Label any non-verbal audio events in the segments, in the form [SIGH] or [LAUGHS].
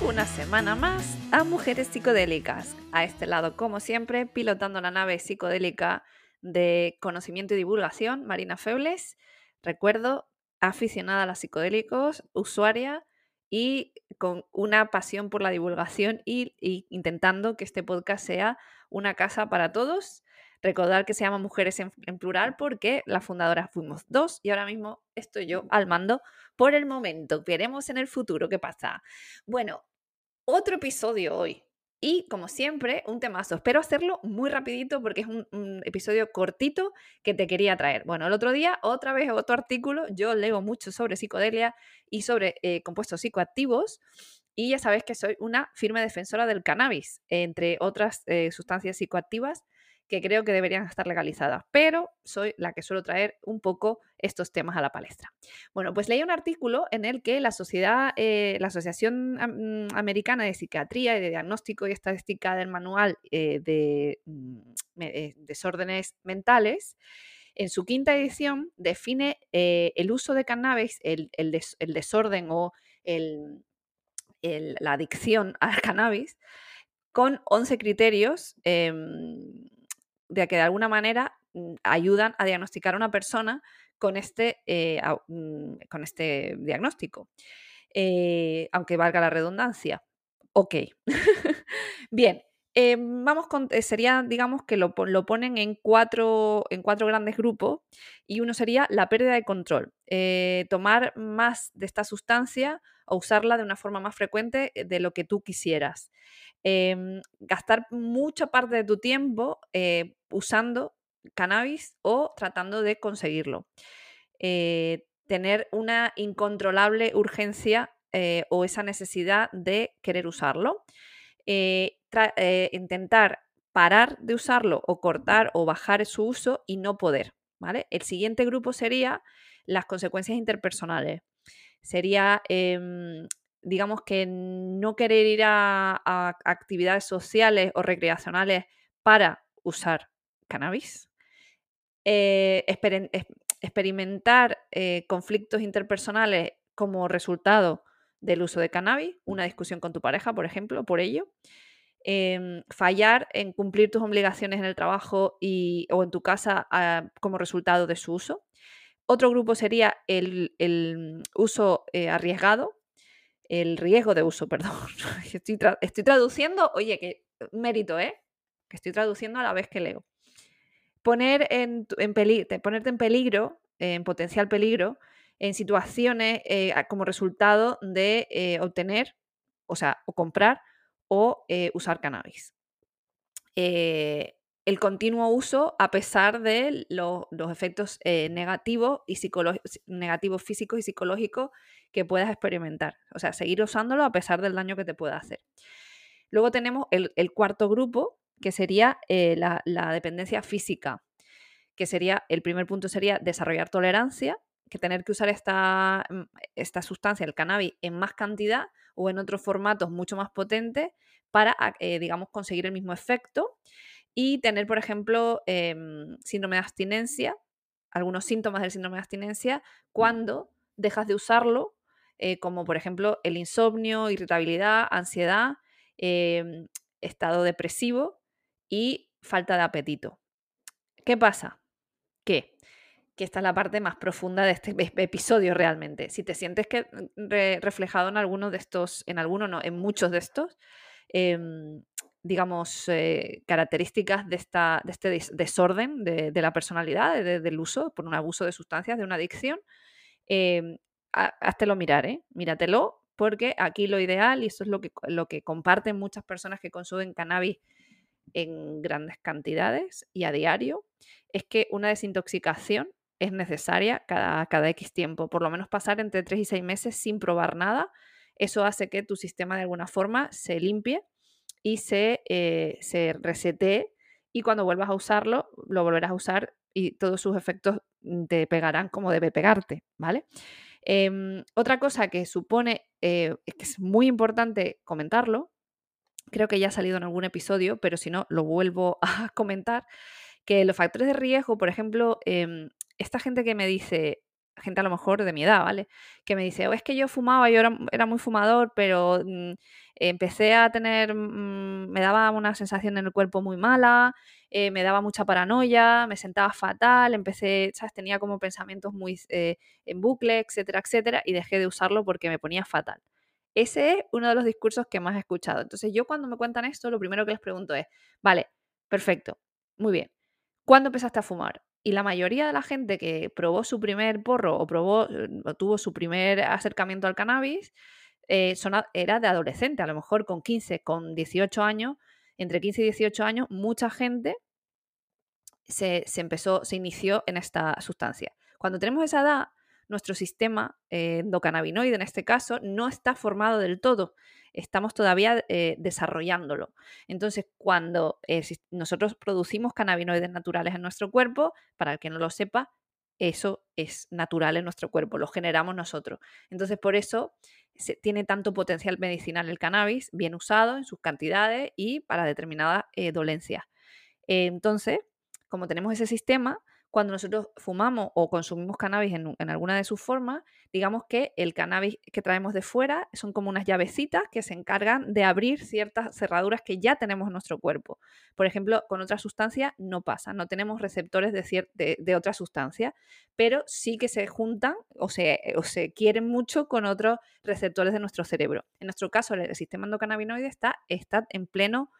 Una semana más a Mujeres Psicodélicas. A este lado, como siempre, pilotando la nave psicodélica de conocimiento y divulgación, Marina Febles. Recuerdo, aficionada a los psicodélicos, usuaria y con una pasión por la divulgación y intentando que este podcast sea una casa para todos Recordar que se llama Mujeres en, plural porque las fundadoras fuimos dos y ahora mismo estoy yo al mando por el momento. Veremos en el futuro qué pasa. Bueno, otro episodio hoy. Y como siempre, un temazo. Espero hacerlo muy rapidito porque es un, episodio cortito que te quería traer. Bueno, el otro día, otra vez otro artículo. Yo leo mucho sobre psicodelia y sobre eh, compuestos psicoactivos. Y ya sabes que soy una firme defensora del cannabis, entre otras eh, sustancias psicoactivas que creo que deberían estar legalizadas, pero soy la que suelo traer un poco estos temas a la palestra. Bueno, pues leí un artículo en el que la sociedad, eh, la Asociación Americana de Psiquiatría y de Diagnóstico y Estadística del Manual eh, de mm, eh, Desórdenes Mentales, en su quinta edición define el uso de cannabis, el, desorden o la adicción al [LAUGHS] cannabis, con 11 criterios em, de que de alguna manera mm, ayudan a diagnosticar a una persona con este, eh, mm, con este diagnóstico. Eh, aunque valga la redundancia. Ok. [LAUGHS] Bien, em, vamos con, eh, sería, digamos, que lo, ponen en cuatro, en cuatro grandes grupos y uno sería la pérdida de control. tomar más de esta sustancia o usarla de una forma más frecuente de lo que tú quisieras. Em, gastar mucha parte de tu tiempo usando cannabis o tratando de conseguirlo. Eh, tener una incontrolable urgencia eh, o esa necesidad de querer usarlo. intentar parar de usarlo o cortar o bajar su uso y no poder. ¿vale? El siguiente grupo sería las consecuencias interpersonales. Sería em, digamos que no querer ir a, actividades sociales o recreacionales para usar cannabis, eh, experimentar eh, conflictos interpersonales como resultado del uso de cannabis, una discusión con tu pareja, por ejemplo, por ello, em, fallar en cumplir tus obligaciones en el trabajo y, o en tu casa ah, como resultado de su uso. Otro grupo sería el, uso eh, arriesgado, el riesgo de uso, [LAUGHS] perdón. Estoy, estoy traduciendo, oye, que mérito, ¿eh? Que estoy traduciendo a la vez que leo. Ponerte en peligro, en potencial peligro, en situaciones eh, como resultado de eh, obtener, o sea, o comprar o eh, usar cannabis el continuo uso a pesar de los efectos negativos, y negativos físicos y psicológicos que puedas experimentar. O sea, seguir usándolo a pesar del daño que te pueda hacer. Luego tenemos el, cuarto grupo, que sería eh, la, dependencia física, que sería, el primer punto sería desarrollar tolerancia, que tener que usar esta, mm, esta sustancia, el cannabis, en más cantidad o en otros formatos mucho más potentes para, eh, digamos, conseguir el mismo efecto. Y tener, por ejemplo, em, síndrome de abstinencia, algunos síntomas del síndrome de abstinencia cuando dejas de usarlo, eh, como por ejemplo el insomnio, irritabilidad, ansiedad, em, estado depresivo y falta de apetito. ¿Qué pasa? ¿Qué? Que esta es la parte más profunda de este episodio realmente. Si te sientes que mm, reflejado en alguno de estos, en alguno no, en muchos de estos, em, digamos, eh, características de, esta, de este desorden de, la personalidad, del uso por un abuso de sustancias, de una adicción, eh, háztelo mirar, ¿eh? Míratelo, porque aquí lo ideal, y eso es lo que, lo que comparten muchas personas que consumen cannabis en grandes cantidades y a diario, es que una desintoxicación es necesaria cada, cada X tiempo, por lo menos pasar entre 3 y 6 meses sin probar nada. Eso hace que tu sistema de alguna forma se limpie y se, eh, se resete y cuando vuelvas a usarlo, lo volverás a usar y todos sus efectos mm, te pegarán como debe pegarte, ¿vale? Em, otra cosa que supone, eh, que es muy importante comentarlo, creo que ya ha salido en algún episodio, pero si no, lo vuelvo [LAUGHS] a comentar, que los factores de riesgo, por ejemplo, em, esta gente que me dice, gente a lo mejor de mi edad, ¿vale? Que me dice, o es que yo fumaba, yo era, muy fumador, pero mm, empecé a tener, mm, me daba una sensación en el cuerpo muy mala, eh, me daba mucha paranoia, me sentaba fatal, empecé, ¿sabes? Tenía como pensamientos muy eh, en bucle, etcétera, etcétera, y dejé de usarlo porque me ponía fatal. Ese es uno de los discursos que más he escuchado. Entonces yo cuando me cuentan esto, lo primero que les pregunto es, vale, perfecto, muy bien, ¿cuándo empezaste a fumar? Y la mayoría de la gente que probó su primer porro o probó o tuvo su primer acercamiento al cannabis eh, era de adolescente, a lo mejor con 15, con 18 años, entre 15 y 18 años, mucha gente se, se empezó, se inició en esta sustancia. Cuando tenemos esa edad, nuestro sistema eh, endocannabinoide, en este caso, no está formado del todo. Estamos todavía eh, desarrollándolo. Entonces, cuando eh, nosotros producimos cannabinoides naturales en nuestro cuerpo, para el que no lo sepa, eso es natural en nuestro cuerpo, lo generamos nosotros. Entonces, por eso tiene tanto potencial medicinal el cannabis, bien usado en sus cantidades y para determinadas dolencias. entonces, como tenemos ese sistema, cuando nosotros fumamos o consumimos cannabis en, alguna de sus formas, digamos que el cannabis que traemos de fuera son como unas llavecitas que se encargan de abrir ciertas cerraduras que ya tenemos en nuestro cuerpo. Por ejemplo, con otra sustancia no pasa, no tenemos receptores de, de, otra sustancia, pero sí que se juntan o se, quieren mucho con otros receptores de nuestro cerebro. En nuestro caso, el, sistema endocannabinoide está en pleno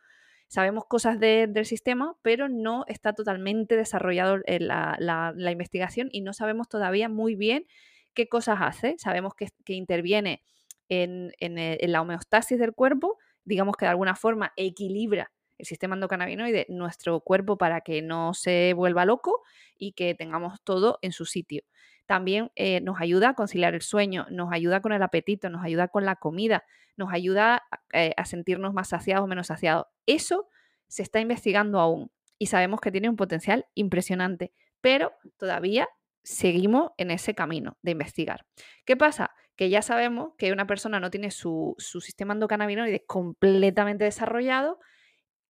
sabemos cosas del sistema, pero no está totalmente desarrollado eh, la, investigación y no sabemos todavía muy bien qué cosas hace. Sabemos que, interviene en, eh, en, la homeostasis del cuerpo, digamos que de alguna forma equilibra el sistema endocannabinoide, nuestro cuerpo para que no se vuelva loco y que tengamos todo en su sitio. También eh, nos ayuda a conciliar el sueño, nos ayuda con el apetito, nos ayuda con la comida, nos ayuda a sentirnos más saciados o menos saciados. Eso se está investigando aún y sabemos que tiene un potencial impresionante, pero todavía seguimos en ese camino de investigar. ¿Qué pasa? Que ya sabemos que una persona no tiene su, sistema endocannabinoide completamente desarrollado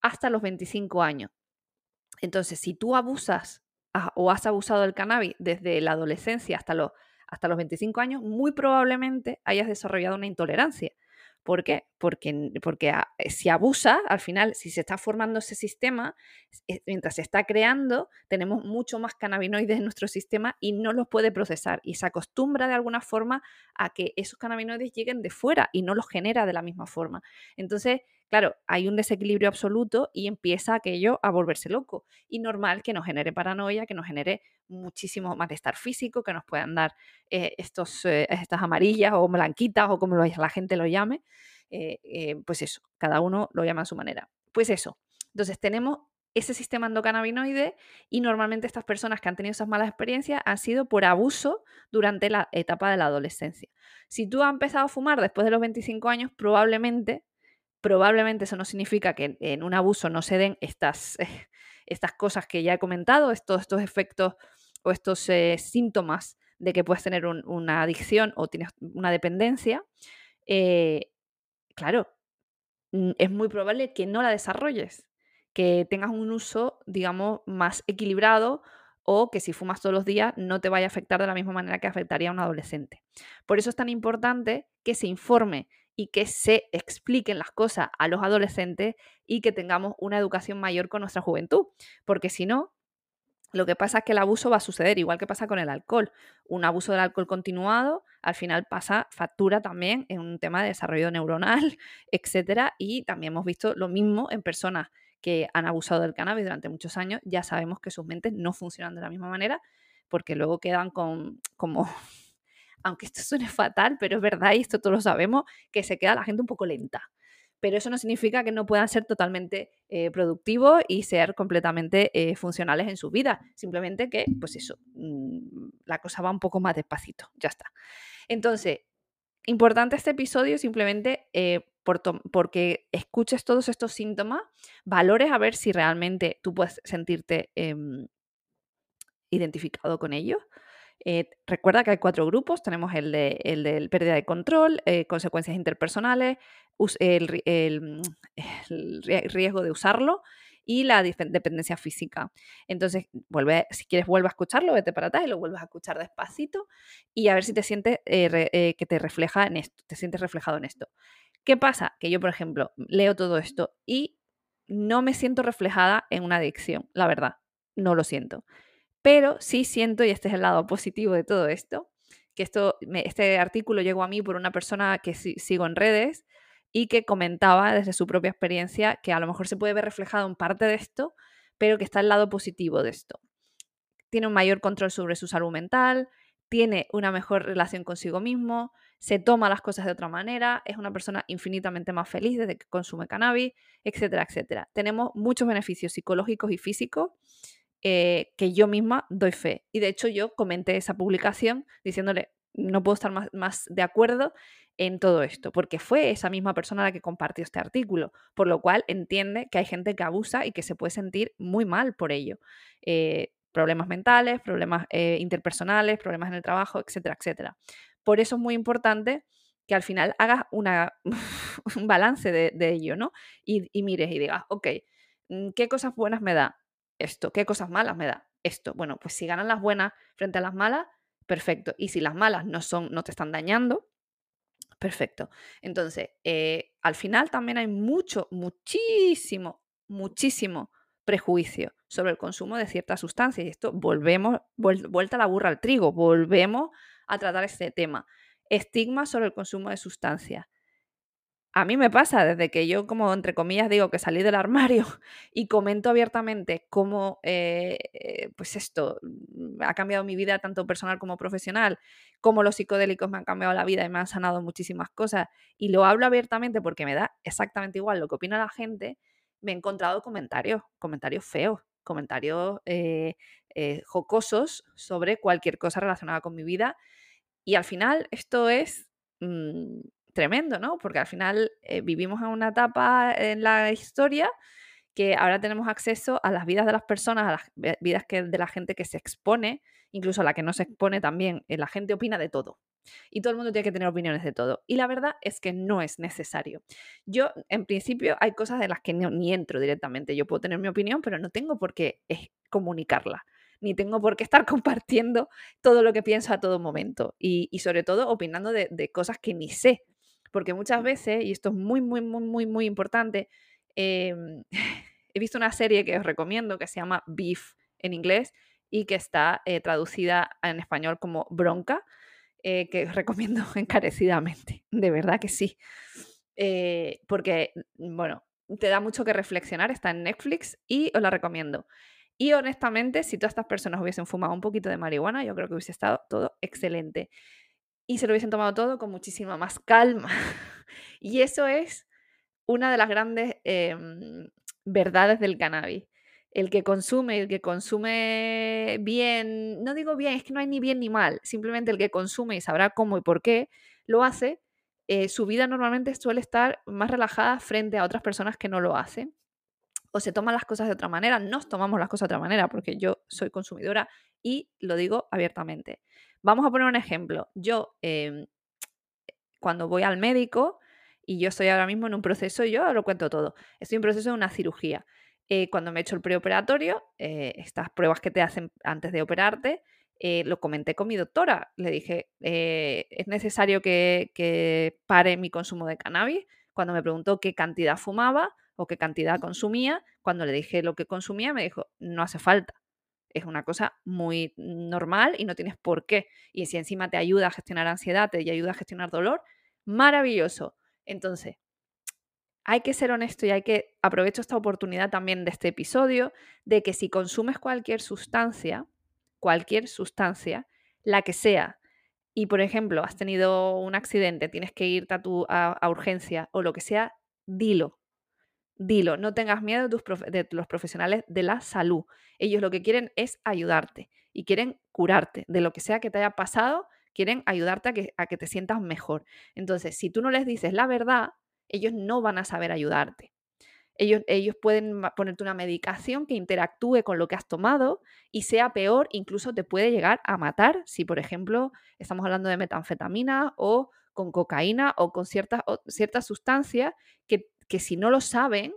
hasta los 25 años. Entonces, si tú abusas o has abusado del cannabis desde la adolescencia hasta los, hasta los 25 años, muy probablemente hayas desarrollado una intolerancia. ¿Por qué? Porque, porque ah, eh, si abusa, al final, si se está formando ese sistema, eh, mientras se está creando, tenemos mucho más cannabinoides en nuestro sistema y no los puede procesar. Y se acostumbra de alguna forma a que esos cannabinoides lleguen de fuera y no los genera de la misma forma. Entonces, claro, hay un desequilibrio absoluto y empieza aquello a volverse loco. Y normal que nos genere paranoia, que nos genere muchísimo malestar físico, que nos puedan dar eh, estos, eh, estas amarillas o blanquitas o como la gente lo llame. Eh, pues eso, cada uno lo llama a su manera. Pues eso. Entonces tenemos ese sistema endocannabinoide y normalmente estas personas que han tenido esas malas experiencias han sido por abuso durante la etapa de la adolescencia. Si tú has empezado a fumar después de los 25 años, probablemente Probablemente eso no significa que en un abuso no se den estas, [LAUGHS] estas cosas que ya he comentado, estos, estos efectos o estos eh, síntomas de que puedes tener una adicción o tienes una dependencia. Eh, claro, es muy probable que no la desarrolles, que tengas un uso, digamos, más equilibrado o que si fumas todos los días no te vaya a afectar de la misma manera que afectaría a un adolescente. Por eso es tan importante que se informe y que se expliquen las cosas a los adolescentes y que tengamos una educación mayor con nuestra juventud, porque si no, lo que pasa es que el abuso va a suceder, igual que pasa con el alcohol. Un abuso del alcohol continuado al final pasa factura también en un tema de desarrollo [LAUGHS] neuronal, etcétera, y también hemos visto lo mismo en personas que han abusado del cannabis durante muchos años, ya sabemos que sus mentes no funcionan de la misma manera porque luego quedan con como aunque esto suene fatal, pero es verdad y esto todos lo sabemos, que se queda la gente un poco lenta. Pero eso no significa que no puedan ser totalmente eh, productivos y ser completamente eh, funcionales en su vida. Simplemente que, pues eso, mm, la cosa va un poco más despacito. Ya está. Entonces, importante este episodio simplemente eh, porque escuches todos estos síntomas, valores a ver si realmente tú puedes sentirte em, identificado con ellos eh, recuerda que hay cuatro grupos, tenemos el de, el pérdida de control, eh, consecuencias interpersonales, el, el, [CLEARS THROAT] riesgo de usarlo y la dependencia física. Entonces, vuelve, si quieres, vuelve a escucharlo, vete para atrás y lo vuelves a escuchar despacito y a ver si te sientes eh, que te refleja en esto, te sientes reflejado en esto. ¿Qué pasa? Que yo, por ejemplo, leo todo esto y no me siento reflejada en una adicción, la verdad, no lo siento. Pero sí siento, y este es el lado positivo de todo esto, que esto, este artículo llegó a mí por una persona que sigo en redes y que comentaba desde su propia experiencia que a lo mejor se puede ver reflejado en parte de esto, pero que está el lado positivo de esto. Tiene un mayor control sobre su salud mental, tiene una mejor relación consigo mismo, se toma las cosas de otra manera, es una persona infinitamente más feliz desde que consume cannabis, etcétera, etcétera. Tenemos muchos beneficios psicológicos y físicos eh, que yo misma doy fe. Y de hecho yo comenté esa publicación diciéndole, no puedo estar más, de acuerdo en todo esto, porque fue esa misma persona la que compartió este artículo, por lo cual entiende que hay gente que abusa y que se puede sentir muy mal por ello. Eh, problemas mentales, problemas eh, interpersonales, problemas en el trabajo, etcétera, etcétera. Por eso es muy importante que al final hagas [LAUGHS] un balance de, ello, ¿no? Y, y, mires y digas, ok, mm, ¿qué cosas buenas me da esto? ¿Qué cosas malas me da esto? Bueno, pues si ganan las buenas frente a las malas, perfecto. Y si las malas no, son, no te están dañando, perfecto. Entonces, eh, al final también hay mucho, muchísimo, muchísimo prejuicio sobre el consumo de ciertas sustancias. Y esto volvemos, vuelta la burra al trigo, volvemos a tratar este tema. Estigma sobre el consumo de sustancias a mí me pasa desde que yo, como entre comillas, digo que salí del armario [LAUGHS] y comento abiertamente cómo, eh, eh, pues esto mm, ha cambiado mi vida tanto personal como profesional, cómo los psicodélicos me han cambiado la vida y me han sanado muchísimas cosas, y lo hablo abiertamente porque me da exactamente igual lo que opina la gente, me he encontrado comentarios, comentarios feos, comentarios eh, jocosos sobre cualquier cosa relacionada con mi vida, y al final esto es... Mm, tremendo, ¿no? Porque al final eh, vivimos en una etapa en la historia que ahora tenemos acceso a las vidas de las personas, a las vidas que, de la gente que se expone, incluso a la que no se expone también. Eh, la gente opina de todo. Y todo el mundo tiene que tener opiniones de todo. Y la verdad es que no es necesario. Yo, en principio, hay cosas de las que ni entro directamente. Yo puedo tener mi opinión, pero no tengo por qué comunicarla. Ni tengo por qué estar [LAUGHS] compartiendo todo lo que pienso a todo momento. Y, sobre todo opinando de, de cosas que ni sé porque muchas veces, y esto es muy, muy, muy, muy, muy importante, em, [LAUGHS] he visto una serie que os recomiendo que se llama Beef en inglés y que está eh, traducida en español como Bronca, eh, que os recomiendo [LAUGHS] encarecidamente, de verdad que sí. Eh, porque, mm, bueno, te da mucho que reflexionar, está en Netflix y os la recomiendo. Y honestamente, si todas estas personas hubiesen fumado un poquito de marihuana, yo creo que hubiese estado todo excelente y se lo hubiesen tomado todo con muchísima más calma. [LAUGHS] y eso es una de las grandes em, verdades del cannabis. El que consume, el que consume bien, no digo bien, es que no hay ni bien ni mal, simplemente el que consume y sabrá cómo y por qué lo hace, eh, su vida normalmente suele estar más relajada frente a otras personas que no lo hacen. O se toman las cosas de otra manera, nos tomamos las cosas de otra manera, porque yo soy consumidora y lo digo abiertamente. Vamos a poner un ejemplo. Yo, em, cuando voy al médico, y yo estoy ahora mismo en un proceso, yo lo cuento todo, estoy en proceso de una cirugía. Eh, cuando me he hecho el preoperatorio, eh, estas pruebas que te hacen antes de operarte, eh, lo comenté con mi doctora. Le dije, es necesario que, que, pare mi consumo de cannabis. Cuando me preguntó qué cantidad fumaba o qué cantidad consumía, cuando le dije lo que consumía, me dijo, no hace falta es una cosa muy normal y no tienes por qué. Y si encima te ayuda a gestionar ansiedad, te ayuda a gestionar dolor, maravilloso. Entonces, hay que ser honesto y hay que aprovecho esta oportunidad también de este episodio de que si consumes cualquier sustancia, cualquier sustancia, la que sea, y por ejemplo has tenido un accidente, tienes que irte a, tu, a urgencia o lo que sea, dilo dilo, no tengas miedo de, los profesionales de la salud. Ellos lo que quieren es ayudarte y quieren curarte de lo que sea que te haya pasado, quieren ayudarte a que, a que te sientas mejor. Entonces, si tú no les dices la verdad, ellos no van a saber ayudarte. Ellos, ellos, pueden ponerte una medicación que interactúe con lo que has tomado y sea peor, incluso te puede llegar a matar si, por ejemplo, estamos hablando de metanfetamina o con cocaína o con ciertas, ciertas sustancias que que si no lo saben,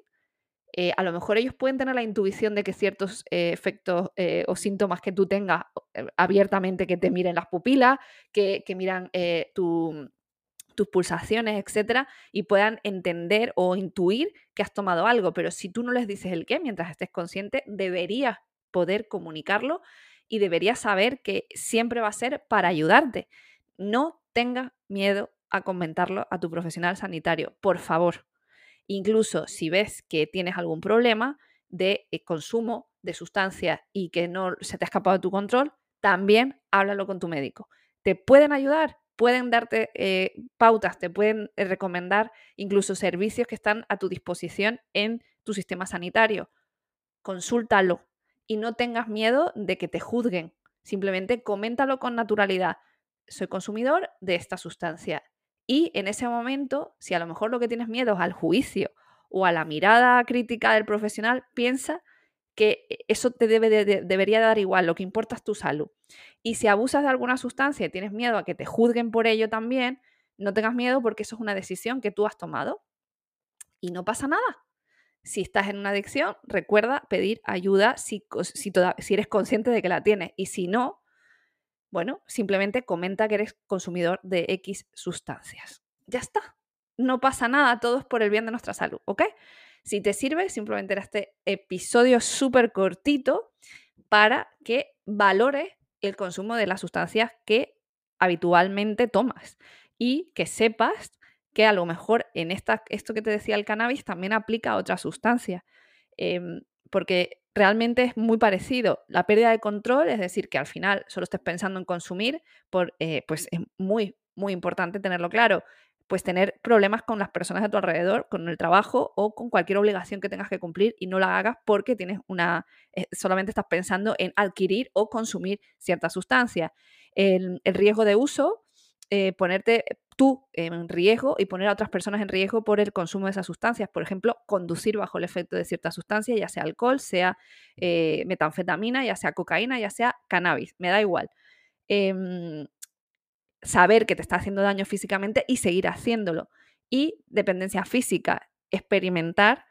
eh, a lo mejor ellos pueden tener la intuición de que ciertos eh, efectos eh, o síntomas que tú tengas abiertamente, que te miren las pupilas, que, miran tus pulsaciones, etcétera, y puedan entender o intuir que has tomado algo. Pero si tú no les dices el qué mientras estés consciente, deberías poder comunicarlo y deberías saber que siempre va a ser para ayudarte. No tengas miedo a comentarlo a tu profesional sanitario, por favor. Incluso si ves que tienes algún problema de eh, consumo de sustancias y que no se te ha escapado de tu control, también háblalo con tu médico. ¿Te pueden ayudar? Pueden darte eh, pautas, te pueden eh, recomendar incluso servicios que están a tu disposición en tu sistema sanitario. Consúltalo y no tengas miedo de que te juzguen. Simplemente coméntalo con naturalidad. Soy consumidor de esta sustancia y en ese momento, si a lo mejor lo que tienes miedo es al juicio o a la mirada crítica del profesional, piensa que e, eso te debe debería dar igual, lo que importa es tu salud. Y si abusas de alguna sustancia y tienes miedo a que te juzguen por ello también, no tengas miedo porque eso es una decisión que tú has tomado y no pasa nada. Si estás en una adicción, recuerda pedir ayuda si, si, si eres consciente de que la tienes y si no, bueno, simplemente comenta que eres consumidor de X sustancias. Ya está. No pasa nada, todo es por el bien de nuestra salud, ¿ok? Si te sirve, simplemente era este episodio súper cortito para que valores el consumo de las sustancias que habitualmente tomas y que sepas que a lo mejor en esta, esto que te decía el cannabis también aplica a otras sustancias. Em, porque realmente es muy parecido. La pérdida de control, es decir, que al final solo estés pensando en consumir, por, eh, pues es muy, muy importante tenerlo claro. Pues tener problemas con las personas de tu alrededor, con el trabajo o con cualquier obligación que tengas que cumplir y no la hagas porque tienes una. Eh, solamente estás pensando en adquirir o consumir cierta sustancia. El riesgo de uso, eh, ponerte tú en riesgo y poner a otras personas en riesgo por el consumo de esas sustancias. Por ejemplo, conducir bajo el efecto de ciertas sustancias, ya sea alcohol, sea eh, metanfetamina, ya sea cocaína, ya sea cannabis, me da igual. Em, saber que te está haciendo daño físicamente y seguir haciéndolo. Y dependencia física, experimentar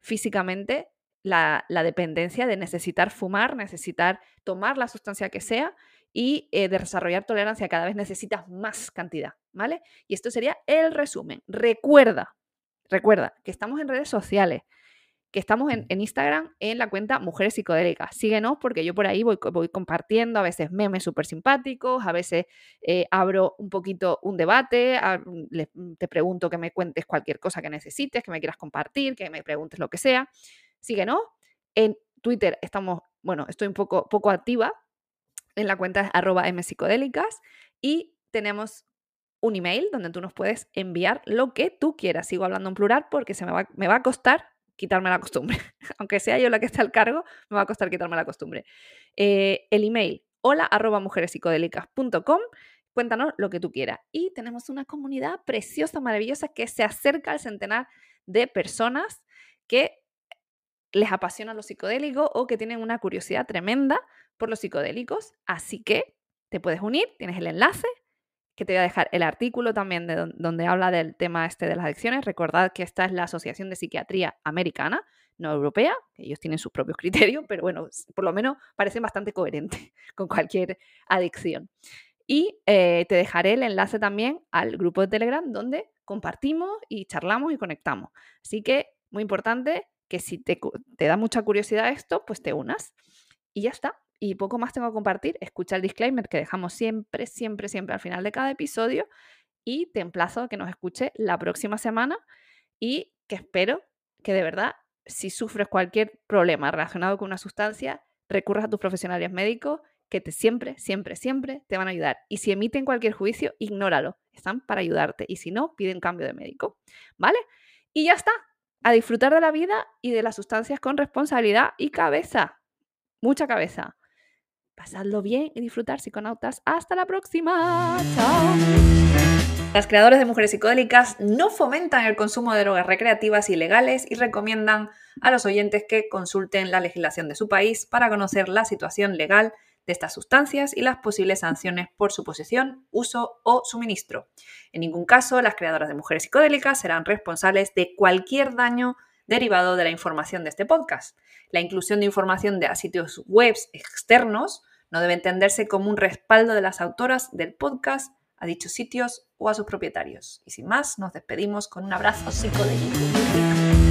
físicamente la, la, dependencia de necesitar fumar, necesitar tomar la sustancia que sea y eh, de desarrollar tolerancia cada vez necesitas más cantidad, ¿vale? Y esto sería el resumen. Recuerda, recuerda que estamos en redes sociales, que estamos en, Instagram en la cuenta Mujeres Psicodélicas. Síguenos porque yo por ahí voy, voy compartiendo a veces memes súper simpáticos, a veces eh, abro un poquito un debate, te pregunto que me cuentes cualquier cosa que necesites, que me quieras compartir, que me preguntes lo que sea. Síguenos. En Twitter estamos, bueno, estoy un poco, poco activa, en la cuenta arroba mpsicodélicas y tenemos un email donde tú nos puedes enviar lo que tú quieras. Sigo hablando en plural porque se me va, me va a costar quitarme la costumbre. [LAUGHS] Aunque sea yo la que esté al cargo, me va a costar quitarme la costumbre. Eh, el email hola arroba mujerespsicodélicas.com Cuéntanos lo que tú quieras. Y tenemos una comunidad preciosa, maravillosa, que se acerca al centenar de personas que les apasiona lo psicodélico o que tienen una curiosidad tremenda por los psicodélicos. Así que te puedes unir, tienes el enlace, que te voy a dejar el artículo también de donde, habla del tema este de las adicciones. Recordad que esta es la Asociación de Psiquiatría Americana, no europea, ellos tienen sus propios criterios, pero bueno, por lo menos parecen bastante coherentes [LAUGHS] con cualquier adicción. Y eh, te dejaré el enlace también al grupo de Telegram donde compartimos y charlamos y conectamos. Así que, muy importante, que si te, da mucha curiosidad esto, pues te unas. Y ya está. Y poco más tengo que compartir. Escucha el disclaimer que dejamos siempre, siempre, siempre al final de cada episodio. Y te emplazo a que nos escuche la próxima semana y que espero que de verdad, si sufres cualquier problema relacionado con una sustancia, recurras a tus profesionales médicos que te siempre, siempre, siempre te van a ayudar. Y si emiten cualquier juicio, ignóralo. Están para ayudarte. Y si no, piden cambio de médico. ¿Vale? Y ya está a disfrutar de la vida y de las sustancias con responsabilidad y cabeza. Mucha cabeza. Pasadlo bien y disfrutar psiconautas. Hasta la próxima. Chao. Las creadoras de mujeres psicodélicas no fomentan el consumo de drogas recreativas ilegales y recomiendan a los oyentes que consulten la legislación de su país para conocer la situación legal de estas sustancias y las posibles sanciones por su posesión, uso o suministro. En ningún caso, las creadoras de mujeres psicodélicas serán responsables de cualquier daño derivado de la información de este podcast. La inclusión de información de sitios web externos no debe entenderse como un respaldo de las autoras del podcast a dichos sitios o a sus propietarios. Y sin más, nos despedimos con un abrazo psicodélico.